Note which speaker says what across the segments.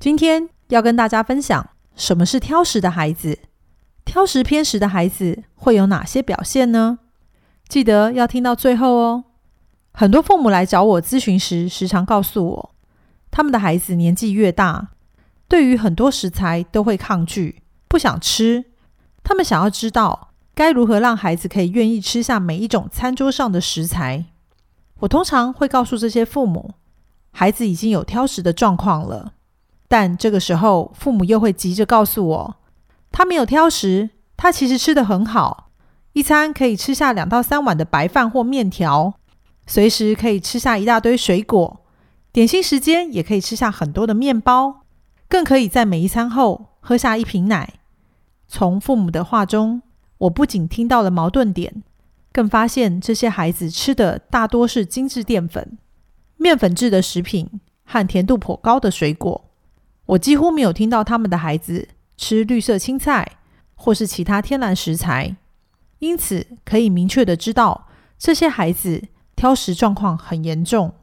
Speaker 1: 今天要跟大家分享什么是挑食的孩子，挑食偏食的孩子会有哪些表现呢？记得要听到最后哦。很多父母来找我咨询时，时常告诉我，他们的孩子年纪越大，对于很多食材都会抗拒，不想吃。他们想要知道该如何让孩子可以愿意吃下每一种餐桌上的食材。我通常会告诉这些父母，孩子已经有挑食的状况了。但这个时候，父母又会急着告诉我，他没有挑食，他其实吃的很好，一餐可以吃下两到三碗的白饭或面条，随时可以吃下一大堆水果，点心时间也可以吃下很多的面包，更可以在每一餐后喝下一瓶奶。从父母的话中，我不仅听到了矛盾点，更发现这些孩子吃的大多是精致淀粉、面粉制的食品和甜度颇高的水果。我几乎没有听到他们的孩子吃绿色青菜或是其他天然食材，因此可以明确的知道这些孩子挑食状况很严重。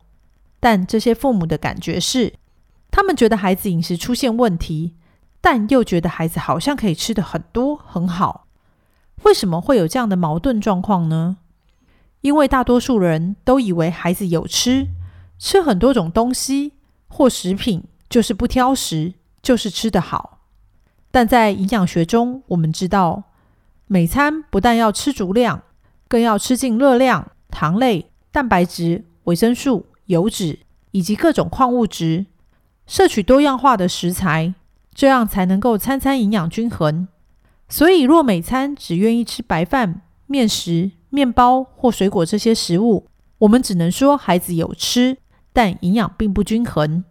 Speaker 1: 但这些父母的感觉是，他们觉得孩子饮食出现问题，但又觉得孩子好像可以吃的很多很好。为什么会有这样的矛盾状况呢？因为大多数人都以为孩子有吃吃很多种东西或食品。就是不挑食，就是吃得好。但在营养学中，我们知道，每餐不但要吃足量，更要吃进热量、糖类、蛋白质、维生素、油脂以及各种矿物质，摄取多样化的食材，这样才能够餐餐营养均衡。所以，若每餐只愿意吃白饭、面食、面包或水果这些食物，我们只能说孩子有吃，但营养并不均衡。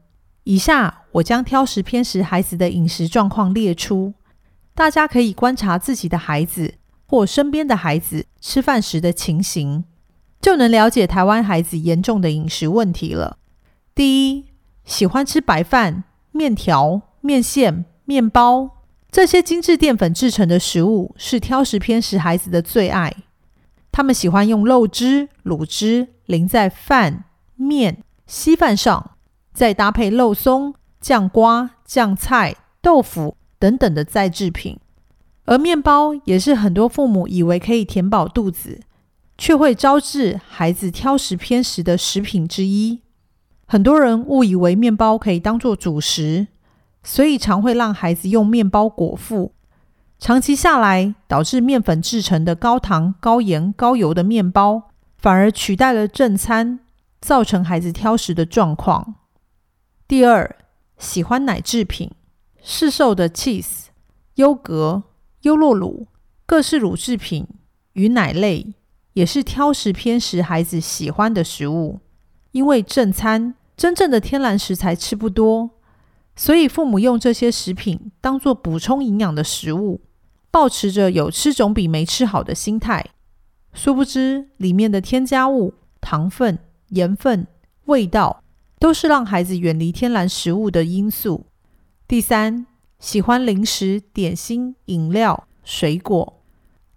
Speaker 1: 以下我将挑食偏食孩子的饮食状况列出，大家可以观察自己的孩子或身边的孩子吃饭时的情形，就能了解台湾孩子严重的饮食问题了。第一，喜欢吃白饭、面条、面线、面包这些精致淀粉制成的食物，是挑食偏食孩子的最爱。他们喜欢用肉汁、卤汁淋在饭、面、稀饭上。再搭配肉松、酱瓜、酱菜、豆腐等等的再制品，而面包也是很多父母以为可以填饱肚子，却会招致孩子挑食偏食的食品之一。很多人误以为面包可以当做主食，所以常会让孩子用面包果腹，长期下来导致面粉制成的高糖、高盐、高油的面包，反而取代了正餐，造成孩子挑食的状况。第二，喜欢奶制品，市售的 cheese、优格、优酪乳、各式乳制品与奶类，也是挑食偏食孩子喜欢的食物。因为正餐真正的天然食材吃不多，所以父母用这些食品当做补充营养的食物，保持着有吃总比没吃好的心态。殊不知，里面的添加物、糖分、盐分、味道。都是让孩子远离天然食物的因素。第三，喜欢零食、点心、饮料、水果。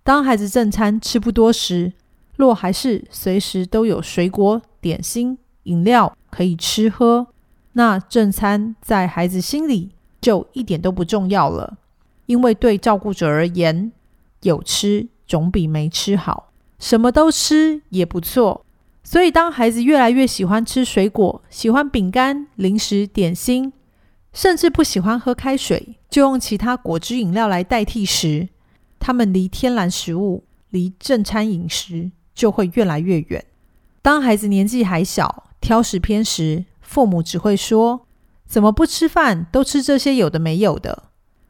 Speaker 1: 当孩子正餐吃不多时，若还是随时都有水果、点心、饮料可以吃喝，那正餐在孩子心里就一点都不重要了。因为对照顾者而言，有吃总比没吃好，什么都吃也不错。所以，当孩子越来越喜欢吃水果、喜欢饼干、零食、点心，甚至不喜欢喝开水，就用其他果汁饮料来代替时，他们离天然食物、离正餐饮食就会越来越远。当孩子年纪还小、挑食偏食，父母只会说：“怎么不吃饭，都吃这些有的没有的。”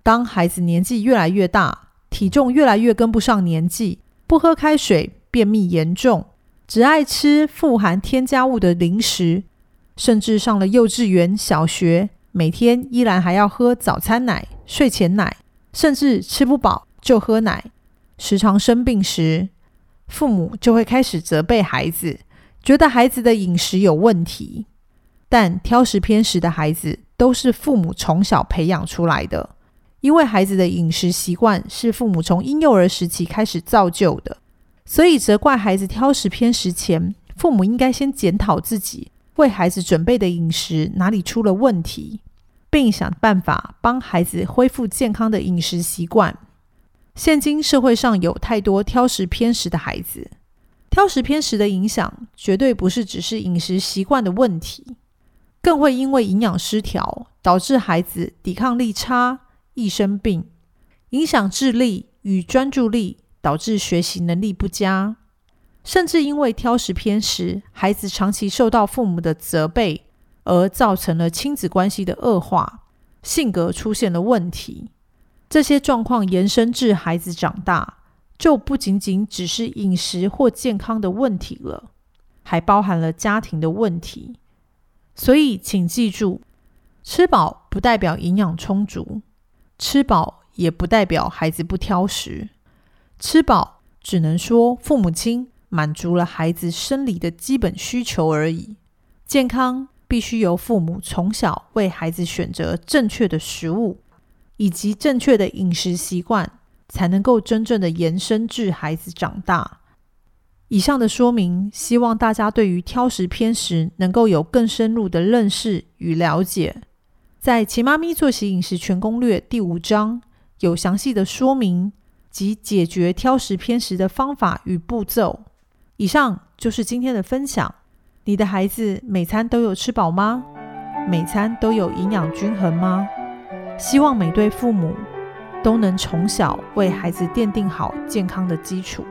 Speaker 1: 当孩子年纪越来越大，体重越来越跟不上年纪，不喝开水，便秘严重。只爱吃富含添加物的零食，甚至上了幼稚园、小学，每天依然还要喝早餐奶、睡前奶，甚至吃不饱就喝奶，时常生病时，父母就会开始责备孩子，觉得孩子的饮食有问题。但挑食偏食的孩子都是父母从小培养出来的，因为孩子的饮食习惯是父母从婴幼儿时期开始造就的，所以责怪孩子挑食偏食前，父母应该先检讨自己为孩子准备的饮食哪里出了问题，并想办法帮孩子恢复健康的饮食习惯。现今社会上有太多挑食偏食的孩子，挑食偏食的影响绝对不是只是饮食习惯的问题。更会因为营养失调，导致孩子抵抗力差，易生病，影响智力与专注力，导致学习能力不佳，甚至因为挑食偏食，孩子长期受到父母的责备，而造成了亲子关系的恶化，性格出现了问题。这些状况延伸至孩子长大，就不仅仅只是饮食或健康的问题了，还包含了家庭的问题。所以，请记住，吃饱不代表营养充足，吃饱也不代表孩子不挑食。吃饱只能说父母亲满足了孩子生理的基本需求而已。健康必须由父母从小为孩子选择正确的食物，以及正确的饮食习惯，才能够真正的延伸至孩子长大。以上的说明，希望大家对于挑食偏食能够有更深入的认识与了解。在《奇妈咪作息饮食全攻略》第五章有详细的说明及解决挑食偏食的方法与步骤。以上就是今天的分享。你的孩子每餐都有吃饱吗？每餐都有营养均衡吗？希望每对父母都能从小为孩子奠定好健康的基础。